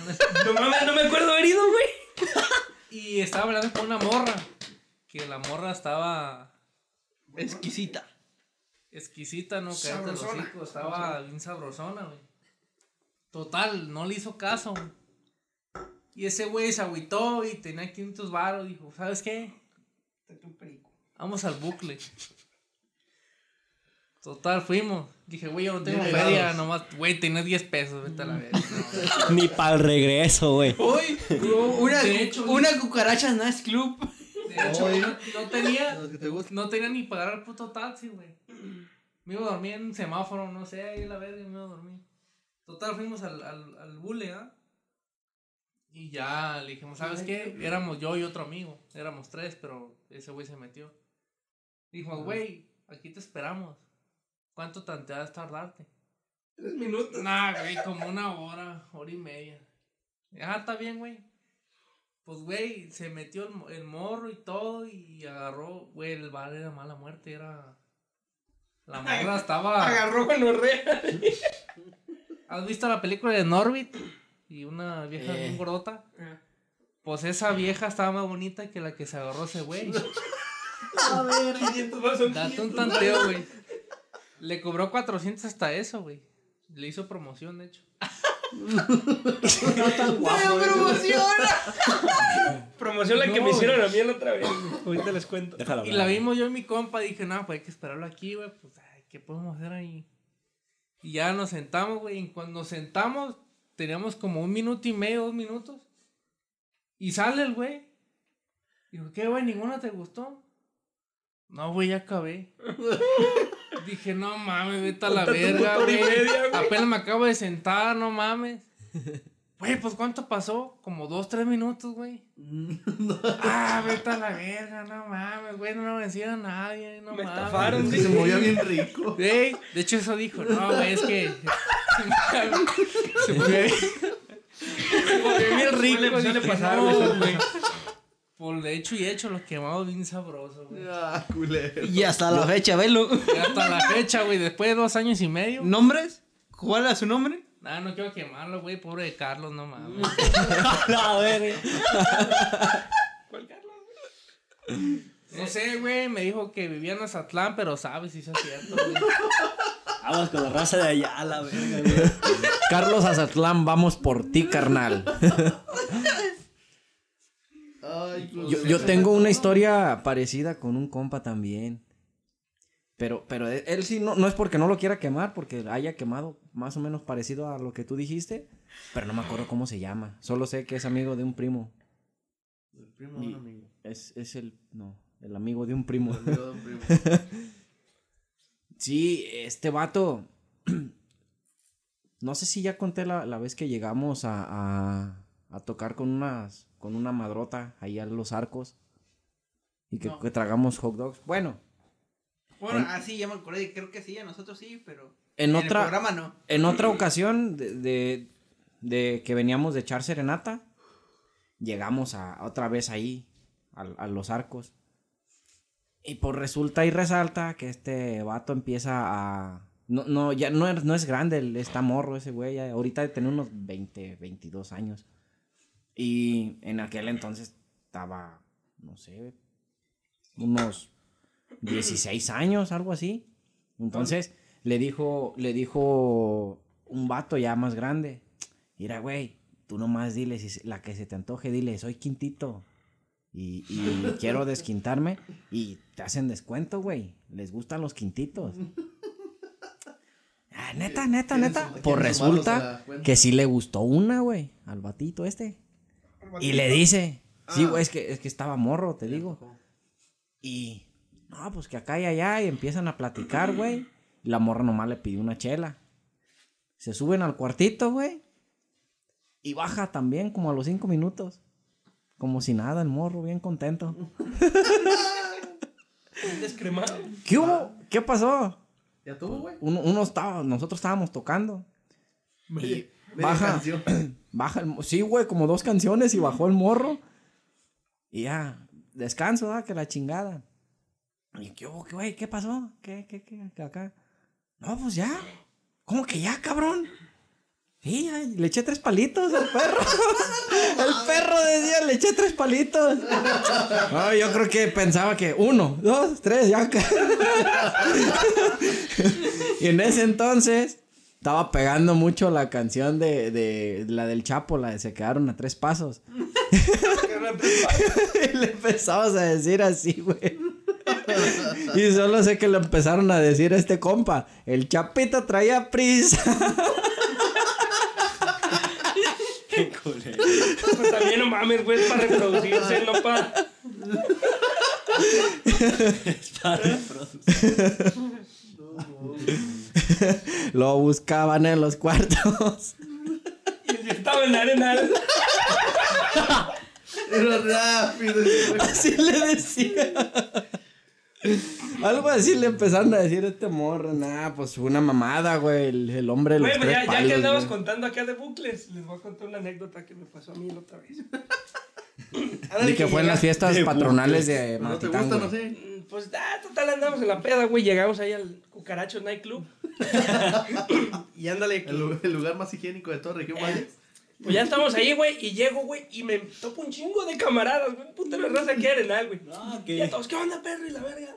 No no me acuerdo haber ido, güey. Y estaba hablando con una morra. Que la morra estaba Exquisita. exquisita, ¿no? Cállate los hocico, estaba bien sabrosona, güey. Total, no le hizo caso, güey. Y ese güey se agüitó y tenía 500 baros. Dijo, ¿sabes qué? Vamos al bucle. Total, fuimos. Dije, güey, yo no tengo Bien feria, nomás, güey, tenés 10 pesos, vete a la vez. Ni para el regreso, güey. Uy, una, De hecho, una cucaracha Nice Club. De hecho, Oye. no, no tenía, los que te gustan. no tenía ni pagar el puto taxi, güey. Me iba a dormir en un semáforo, no sé, ahí la verga me iba a dormir. Total, fuimos al, al, al bule, ¿ah? Y ya le dijimos, ¿sabes qué? Éramos yo y otro amigo. Éramos tres, pero ese güey se metió. Dijimos, güey, aquí te esperamos. ¿Cuánto a tardarte? Tres minutos. Nah, güey, como una hora, hora y media. Ah, está bien, güey. Pues, güey, se metió el, el morro y todo y agarró, güey, el bar era mala muerte, era... La morra estaba... Agarró con orrea. ¿Has visto la película de Norbit? Y una vieja Eh. bien gordota. Pues esa vieja estaba más bonita que la que se agarró ese güey. A ver, 500 más son Date un 500 tanteo, güey. Le cobró 400 hasta eso, güey. Le hizo promoción, de hecho. Promoción la que No, me hicieron a mí la otra vez. Ahorita les cuento. Y la vimos yo y mi compa, dije, no, pues hay que esperarlo aquí, güey, pues, ay, ¿qué podemos hacer ahí? Y ya nos sentamos, güey, y cuando nos sentamos, teníamos como un minuto y medio, dos minutos, y sale el güey. Digo, ¿qué, güey? ¿Ninguna te gustó? No, güey, ya acabé. Dije, no mames, vete a la verga, güey. Apenas me acabo de sentar, no mames. Güey, pues ¿cuánto pasó? Como dos, tres minutos, güey. Ah, vete a la verga, no mames, güey, no le voy a nadie, no Me mames. estafaron, Se movía bien rico. Güey, de hecho eso dijo, no, güey, es que se movía bien, se rico. Suele- suele dije, pasar, no, güey, suele güey. Por de hecho y hecho, los quemamos bien sabrosos, güey. Ah, culero. Y hasta la fecha, velo. Y hasta la fecha, güey, después de dos años y medio. ¿Nombres? ¿Cuál era su nombre? Nah, no quiero quemarlo, güey. Pobre de Carlos, no mames. La verga. ¿Cuál Carlos? No sé, güey. Me dijo que vivía en Azatlán, pero sabes si es cierto, güey. Vamos con la raza de allá, la verga, güey. Carlos Azatlán, vamos por ti, carnal. Ay, pues, Yo, yo tengo una historia parecida con un compa también. Pero, pero él, él sí no, no es porque no lo quiera quemar, porque haya quemado más o menos parecido a lo que tú dijiste. Pero no me acuerdo cómo se llama. Solo sé que es amigo de un primo. El primo de un amigo. Es, es el. No, el amigo de un primo. El amigo de un primo. Sí, este vato. No sé si ya conté la, la vez que llegamos a, a, a tocar con unas con una madrota ahí a los arcos. Y que, No. que tragamos hot dogs. Bueno, Bueno, En- ah, sí, ya me acordé. Creo que sí, a nosotros sí, pero. en el otra, programa no. en otra ocasión de, de, de que veníamos de echar serenata, llegamos a otra vez ahí, a, a los arcos. Y pues resulta y resalta que este vato empieza a... No, no, ya no es, no es grande, está morro ese güey, ya ahorita tener unos 20, 22 años. Y en aquel entonces estaba, no sé, unos 16 años, algo así. Entonces le dijo, le dijo un vato ya más grande, mira, güey, tú nomás dile, si la que se te antoje, dile, soy quintito. Y, y quiero desquintarme y te hacen descuento, güey. Les gustan los quintitos. Ah, neta, neta, neta. Pues resulta que sí le gustó una, güey, al batito este. Y le dice, sí, Ah. güey, es que, es que estaba morro, te digo. Y, no, pues que acá y allá, y empiezan a platicar, güey. Y la morra nomás le pidió una chela. Se suben al cuartito, güey. Y baja también, como a los cinco minutos. Como si nada, el morro, bien contento. Descremado. ¿Qué hubo? ¿Qué pasó? ¿Ya tuvo, güey? Uno, uno estaba, nosotros estábamos tocando. Y baja. Baja el, sí, güey, como dos canciones y bajó el morro. Y ya, descanso, ¿da? Que la chingada. Y qué, güey, ¿qué pasó? ¿Qué, qué, qué, qué acá? No, pues ya. ¿Cómo que ya, cabrón? Sí, le eché tres palitos al perro. el perro decía, le eché tres palitos. No, yo creo que pensaba que uno, dos, tres, ya. y en ese entonces estaba pegando mucho la canción de, de la del Chapo, la de Se quedaron a tres pasos. y le empezamos a decir así, güey. y solo sé que le empezaron a decir a este compa, el Chapito traía prisa. Qué culero. Pues también no mames, güey, es para reproducirse, no para. Es para reproducir. Lo buscaban en los cuartos. Y el estaba en la arena. Era rápido. así le decía. Algo así le empezaron a decir a este morro. Nah, pues fue una mamada, güey. El, el hombre de los Güey, tres ya, ya palos, que andabas güey. contando acá de bucles, les voy a contar una anécdota que me pasó a mí la otra vez. De que fue en las fiestas de patronales de ¿No te Matitán, gusta, güey. no sé? Mm, Pues, ah, total, andamos en la peda, güey. Llegamos ahí al Cucaracho Night Club. y ándale, El, lu- el lugar más higiénico de todo región Valles. Pues ya estamos ahí, güey, y llego, güey, y me topo un chingo de camaradas, güey, un putero de raza aquí arenal, güey. Ah, Y ya ok. todos, ¿qué onda, perro? Y la verga.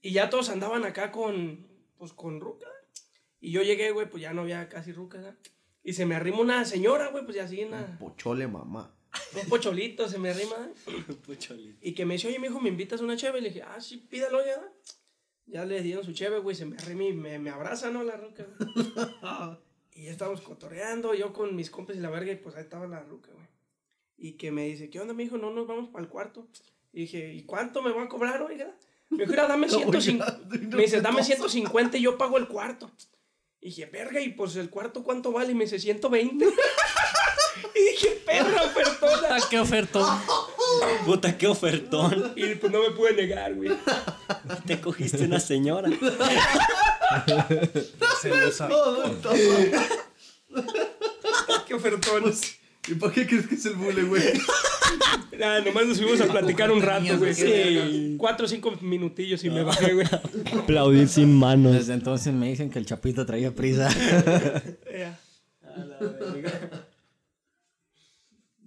Y ya todos andaban acá con, pues, con ruca. Y yo llegué, güey, pues ya no había casi ruca, ¿verdad? Y se me arrima una señora, güey, pues ya así, una, Pochole, mamá. un pocholito se me arrima. Pucholito. Y que me dice, oye, mijo, ¿me invitas una cheve? Y le dije, ah, sí, pídalo ya. Ya le dieron su cheve, güey, se me y me, me abraza, ¿no? La ruca, güey. y ya estábamos cotorreando, yo con mis compas y la verga, y pues ahí estaba la ruca, güey. Y que me dice, ¿qué onda, mijo? No nos vamos para el cuarto. Y dije, ¿y cuánto me van a cobrar, oiga? Me dijo, "Mira, dame 150. Oiga, Me dice, dame 150 y yo pago el cuarto. Y dije, verga, y pues el cuarto, ¿cuánto vale? Y me dice, 120. y dije, perra, ofertona. Ah, qué ofertón. Puta, qué ofertón. Y pues no me pude negar, güey. Te cogiste una señora. Todo. Qué ofertón. ¿Y para qué crees que es el bule, güey? Nada, nomás nos fuimos a platicar un rato, güey. Sí. Cuatro o cinco minutillos y me bajé, güey. Aplaudir sin manos. Desde entonces me dicen que el Chapito traía prisa. Ya.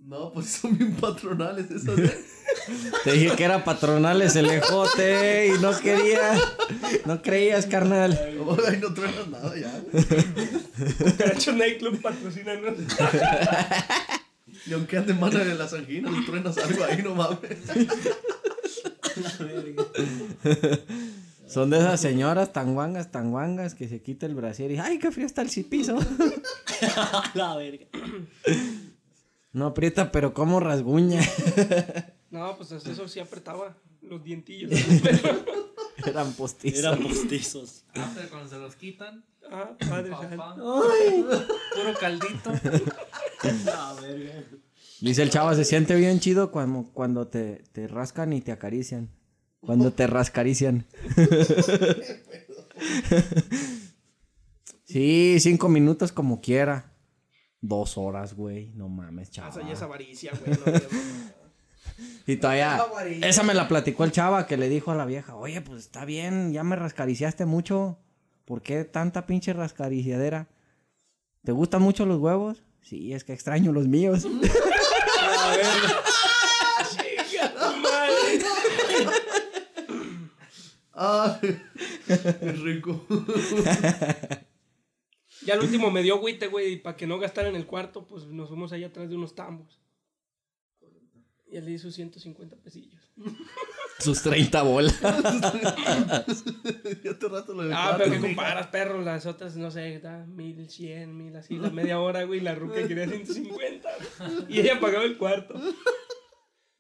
No, pues son bien patronales esas. ¿eh? Te dije que era patronales el ejote y no quería. No creías, carnal. Ay, no truenas nada ya. Cucaracho Nightclub patrocínanos. Y aunque ande mano de las anginas, le truenas algo ahí, no mames. Son de esas señoras tan guangas, tan guangas que se quita el brasier y ¡ay, qué frío está el cipizo! La verga. No aprieta, pero como rasguña. No, pues eso sí apretaba los dientillos. Eran postizos. Eran postizos. Ah, pero cuando se los quitan, ah, padre puro caldito. Verga. Dice el chavo, se siente bien chido cuando, cuando te, te rascan y te acarician. Cuando te rascarician. sí, cinco minutos como quiera. Dos horas, güey. No mames, chava. Esa ya es avaricia, güey. no, Y todavía, esa me la platicó el chava que le dijo a la vieja, oye, pues está bien, ya me rascariciaste mucho. ¿Por qué tanta pinche rascariciadera? ¿Te gustan mucho los huevos? Sí, es que extraño los míos. Tu madre. Ay, es rico. Ya al último me dio agüite, güey, y para que no gastara en el cuarto, pues nos fuimos allá atrás de unos tambos. Y él le hizo 150 pesillos. Sus 30 bolas. Ya te rato lo de Ah, cuatro, pero que comparas, perro, las otras, no sé, da mil, cien, mil, así, la media hora, güey, la ruca quería 150. Y ella pagaba el cuarto.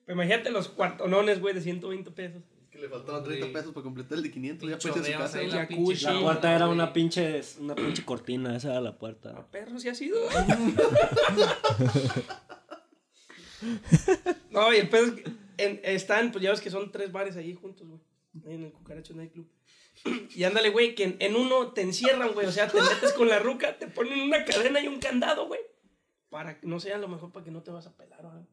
Pero imagínate los cuartonones, güey, de 120 pesos. Que le faltaban 30 Sí. pesos para completar el de 500. Ya a su casa. güey. la pinche La puerta era güey. una pinche, una pinche cortina, esa era la puerta. Ah, perro, sí ha sido. no, y el pedo es que en- están, pues ya ves que son tres bares ahí juntos, güey. Ahí en el Cucaracho Nightclub. Y ándale, güey, que en, en uno te encierran, güey. O sea, te metes con la ruca, te ponen una cadena y un candado, güey. Para que no sea a lo mejor para que no te vas a pelar o algo.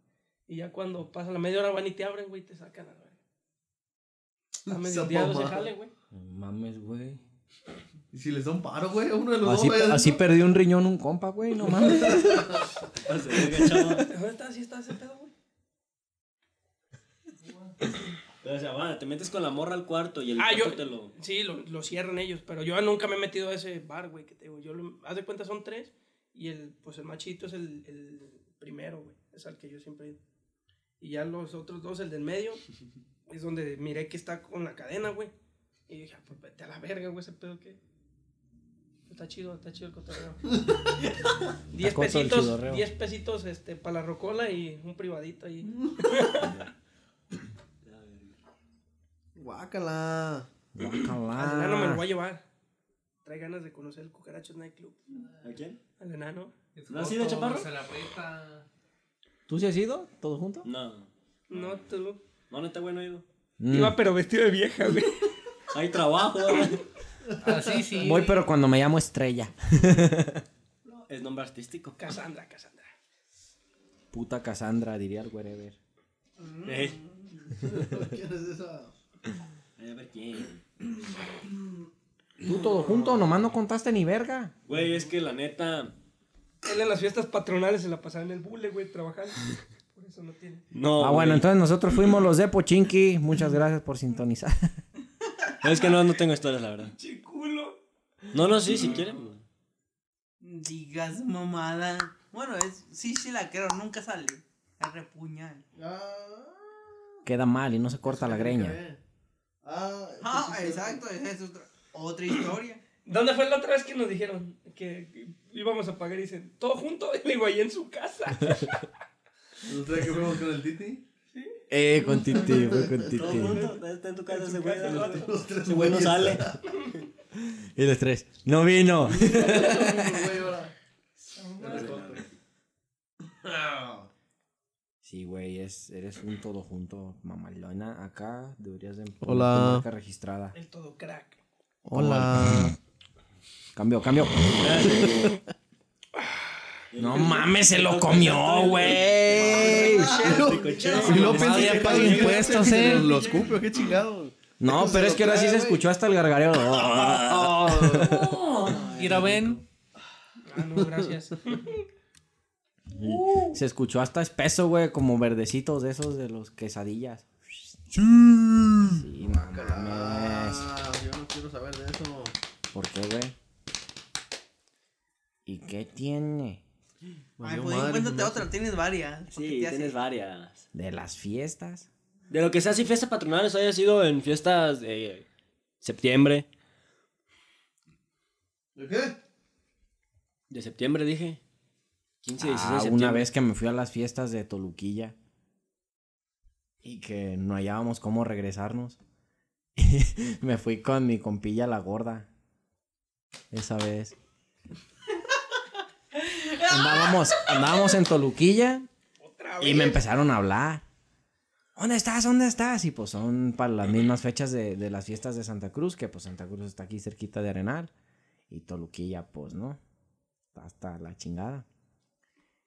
Y ya cuando pasa la media hora van y te abren, güey, y te sacan a la. A se jale, güey. No mames, güey. Y si les da un paro, güey, uno de los Así, dos. así perdió un riñón un compa, güey, no mames. ¿Dónde está? ¿Sí está ese pedo, güey? Pero, o sea, va, te metes con la morra al cuarto y el Ah, cuarto yo- te lo... Sí, lo, lo cierran ellos, pero yo nunca me he metido a ese bar, güey, que te digo. Yo, lo- haz de cuenta, son tres, y el, pues el machito es el, el primero, güey, es al que yo siempre he ido. Y ya los otros dos, el del medio, es donde miré que está con la cadena, güey. Y dije, ah, pues vete a la verga, güey, ese pedo que... Está chido, está chido el cotorreo. Diez coto el pesitos, chidorreo. diez pesitos, este, para la rocola y un privadito ahí. Guácala. Al Guácala. enano me lo voy a llevar. Trae ganas de conocer el Cucarachos Nightclub. ¿A quién? Al enano. ¿No has ido, chaparro? Se la. ¿Tú sí has ido? ¿Todo junto? No. No, tú. No, neta, güey, no he ido. Mm. Iba pero vestido de vieja, güey. Hay trabajo, güey. Así sí. Voy, pero cuando me llamo Estrella. Es nombre artístico. Cassandra, Cassandra. Puta Cassandra, diría el wherever. Eh, ¿Quién es esa? a ver quién. ¿Tú todo junto? Nomás no contaste ni verga. Güey, es que la neta... Él en las fiestas patronales se la pasaba en el bule, güey, trabajando. Eso no tiene. No, ah, bueno, entonces nosotros fuimos los de Pochinki. Muchas gracias por sintonizar. Es que no, no tengo historias, la verdad. Chiculo. No, no, sí, si quieren. Digas mamada. Bueno, es, sí, sí la creo, nunca sale. Es repuñal. Queda mal y no se corta la greña. Ah, Ah, exacto, esa es otra, otra historia. ¿Dónde fue la otra vez que nos dijeron que, que íbamos a pagar y dicen, todo junto? Y digo, ahí en su casa. ¿Ustedes que fuimos con el Titi? Eh, con Titi, fue con Todo Titi. junto, está en tu casa ese güey. Ese güey no sale. Y los tres. No vino. Sí, güey, es, eres un todo junto, mamalona. Acá deberías de Hola. tu marca registrada. El todo crack. Hola. Cambio, cambio. No mames, se lo comió, güey. Y no pensé que paga impuestos, ¿eh? Los cupio, qué chingado. No, pero es que ahora sí se escuchó hasta el gargareo. Ir a ven. Ah, no, gracias. Se escuchó hasta espeso, güey, como verdecitos de esos de los quesadillas. Sí, no mames. Ah, yo no quiero saber de eso. ¿Por qué, güey? ¿Y qué tiene? Ay, pues se me otra, tienes varias. ¿Por qué Sí, tienes varias. ¿De las fiestas? De lo que sea, si fiestas patronales haya sido en fiestas de septiembre. ¿De qué? De septiembre, dije. 15 y 16 Ah, de septiembre. una vez que me fui a las fiestas de Toluquilla y que no hallábamos cómo regresarnos. me fui con mi compilla la gorda. Esa vez. Andábamos, andábamos en Toluquilla y me empezaron a hablar. ¿Dónde estás? ¿Dónde estás? Y pues son para las mismas fechas de, de las fiestas de Santa Cruz, que pues Santa Cruz está aquí cerquita de Arenal. Y Toluquilla, pues no. Está hasta la chingada.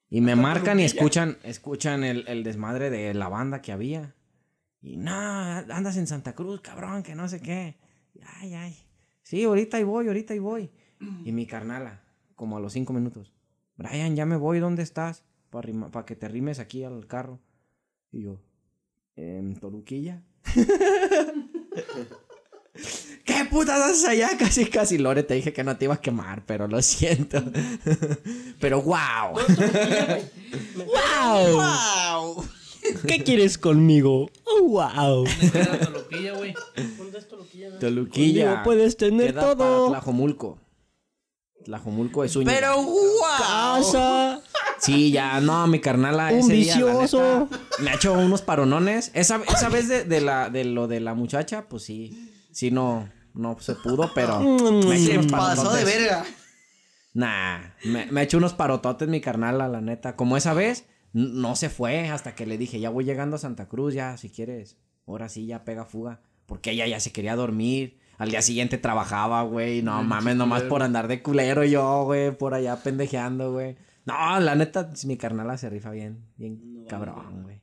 Y me marcan y escuchan, escuchan el, el desmadre de la banda que había. Y no, andas en Santa Cruz, cabrón, que no sé qué. Y, Ay, ay. Sí, ahorita ahí voy, ahorita ahí voy. Y mi carnala, como a los cinco minutos. Brian, ya me voy, ¿dónde estás? Para que te rimes aquí al carro. Y yo, en Toluquilla. ¿Qué putas haces allá? Casi, casi, Lore, te dije que no te iba a quemar, pero lo siento. pero wow. wow. ¡Wow! ¿Qué quieres conmigo? Oh, wow. ¿Dónde queda Toluquilla, güey? ¿Dónde es Toluquilla? Toluquilla. Conmigo puedes tener Queda para todo. Tlajomulco. Tlajomulco es un. Pero wow. Casa. Sí, ya, no, mi carnala. Un ese día, la neta, me ha hecho unos paronones. Esa, esa vez de, de la, de lo de la muchacha, pues sí. Sí, no, no se pudo, pero. me ha hecho Se unos pasó de verga. Nah, me, me ha hecho unos parototes mi carnala, la neta. Como esa vez, no se fue hasta que le dije, ya voy llegando a Santa Cruz, ya, si quieres. Ahora sí, ya pega fuga. Porque ella ya se quería dormir. Al día siguiente trabajaba, güey. No mames, nomás por andar de culero yo, güey. Por allá pendejeando, güey. No, la neta, mi carnala se rifa bien. Bien cabrón, güey.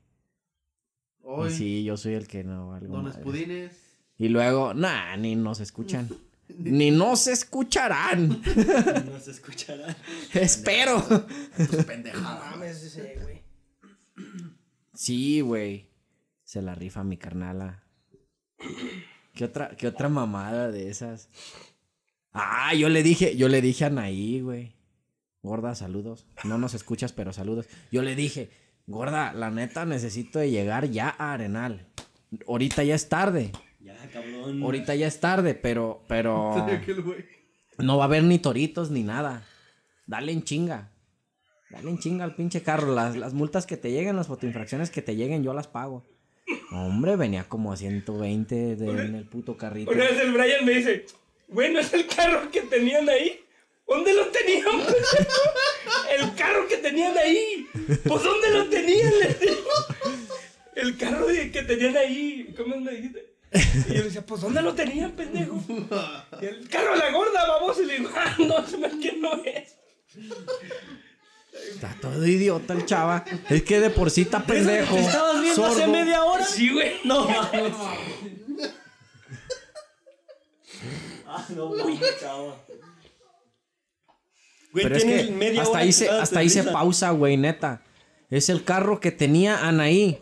Y Sí, yo soy el que no valgo Don madres. Espudines. Y luego, nah, ni nos escuchan. ni nos escucharán. No se escuchará. Espero. No mames ese, güey. Sí, güey. Se la rifa mi carnala. ¿Qué otra, qué otra mamada de esas? Ah, yo le dije, yo le dije a Anaí, güey. Gorda, saludos. No nos escuchas, pero saludos. Yo le dije, gorda, la neta necesito de llegar ya a Arenal. Ahorita ya es tarde. Ya, cabrón. Ahorita ya es tarde, pero, pero no va a haber ni toritos ni nada. Dale en chinga. Dale en chinga al pinche carro. Las, las multas que te lleguen, las fotoinfracciones que te lleguen, yo las pago. Hombre, venía como a 120 de, en el puto carrito. Una vez el Brian me dice, güey, ¿no es el carro que tenían ahí? ¿Dónde lo tenían? pendejo? el carro que tenían ahí. Pues ¿dónde lo tenían? Les digo. El carro de- que tenían ahí. ¿Cómo me dijiste? Y yo le decía, pues ¿dónde lo tenían, pendejo? Y el carro de la gorda, vamos. Y le digo, ah, no, se me. Está todo idiota el chava. Es que de por sí está pendejo. ¿Te estabas viendo hace sordo. media hora? Sí, güey. No mames. ah, no mames, chava. Güey, Pero es que media hasta hora ahí, se, cagándote hasta ahí se risa. pausa, güey, neta. Es el carro que tenía Anaí.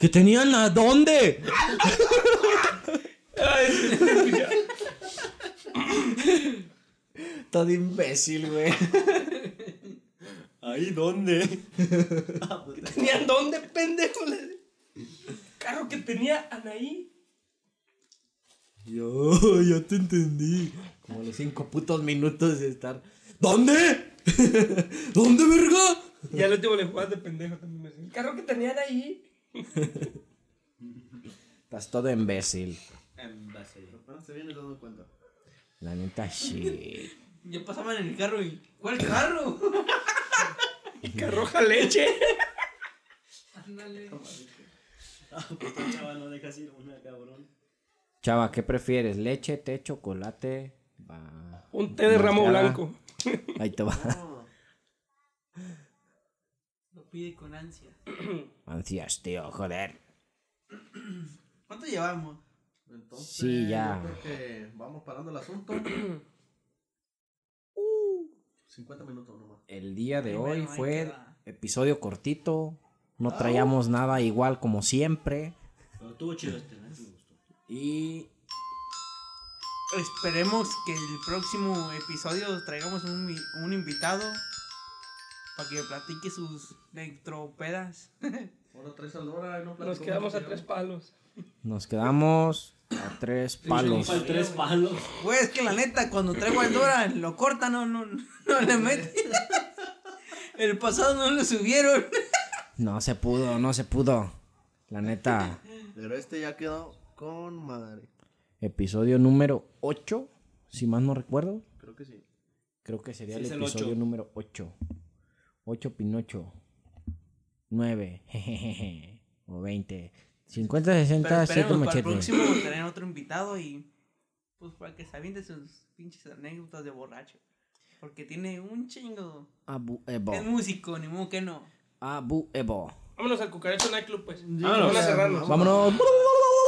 ¿Que tenían a dónde? Todo imbécil, güey. ¿Ahí dónde? ¿Tenían dónde, pendejo? Carro que tenía Anaí. Yo, ya te entendí. Como los cinco putos minutos de estar. ¿Dónde? ¿Dónde, verga? Y al último le jugabas de pendejo también. Me decía, el carro que tenían ahí. Estás todo imbécil. Apenas se viene dando cuenta. La neta, shit. Ya pasaban en el carro y. ¿Cuál carro? Y que arroja leche. Ándale. Chava, no dejas ir una, cabrón. Chava, ¿qué prefieres? ¿Leche, té, chocolate? Va. Un té de ramo blanco. Ahí te va. Lo pide con ansia. Ansias, tío, joder. ¿Cuánto llevamos? Entonces, Sí, ya. yo creo que vamos parando el asunto. 50 minutos nomás. El día de hoy fue queda. episodio cortito. No traíamos nada igual como siempre. Pero estuvo chido este, ¿no? Me gustó. Y Esperemos que el próximo episodio traigamos un, invitado para que platique sus electropedas. Ahora al no Nos quedamos a tres palos. nos quedamos a tres palos. El tres palos. Pues es que la neta, cuando traigo al Dora, lo cortan, no, no, no le meten. El pasado no lo subieron. No se pudo, no se pudo. La neta, Pero este ya quedó con madre. episodio número 8, si más no recuerdo. Creo que sí. Creo que sería Sí, el episodio número 8. 8 Pinocho. 9. jejeje, O 20. 50, Pero 60, 7 esperemos para el machetes. próximo tener otro invitado y pues para que se aviente sus pinches anécdotas de borracho. Porque tiene un chingo. Abu Ebo. Es músico, ni modo que no. Abu Ebo. Vámonos al cucaracho nightclub, pues. Vámonos. A cerrarnos. Vámonos.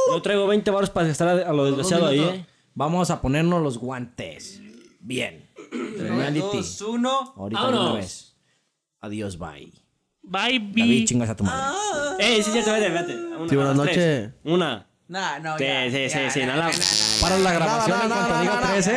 Yo traigo 20 baros para gastar a, lo desgraciado ahí. ¿eh? Vamos a ponernos los guantes. Bien. 3, Reality. 2, 1. Ahorita Vámonos. una vez. Adiós, bye. Bye, David, bye. chingas a tu madre. ¡Ey, sí, cierto, vete, vete! Una, Sí, buenas tres. noches. Una. Nah, no, Sí, ya, sí, ya, sí, sí, ya, nada. ya, ya, ya. Para la grabación no, en no, cuanto no, diga no, 13.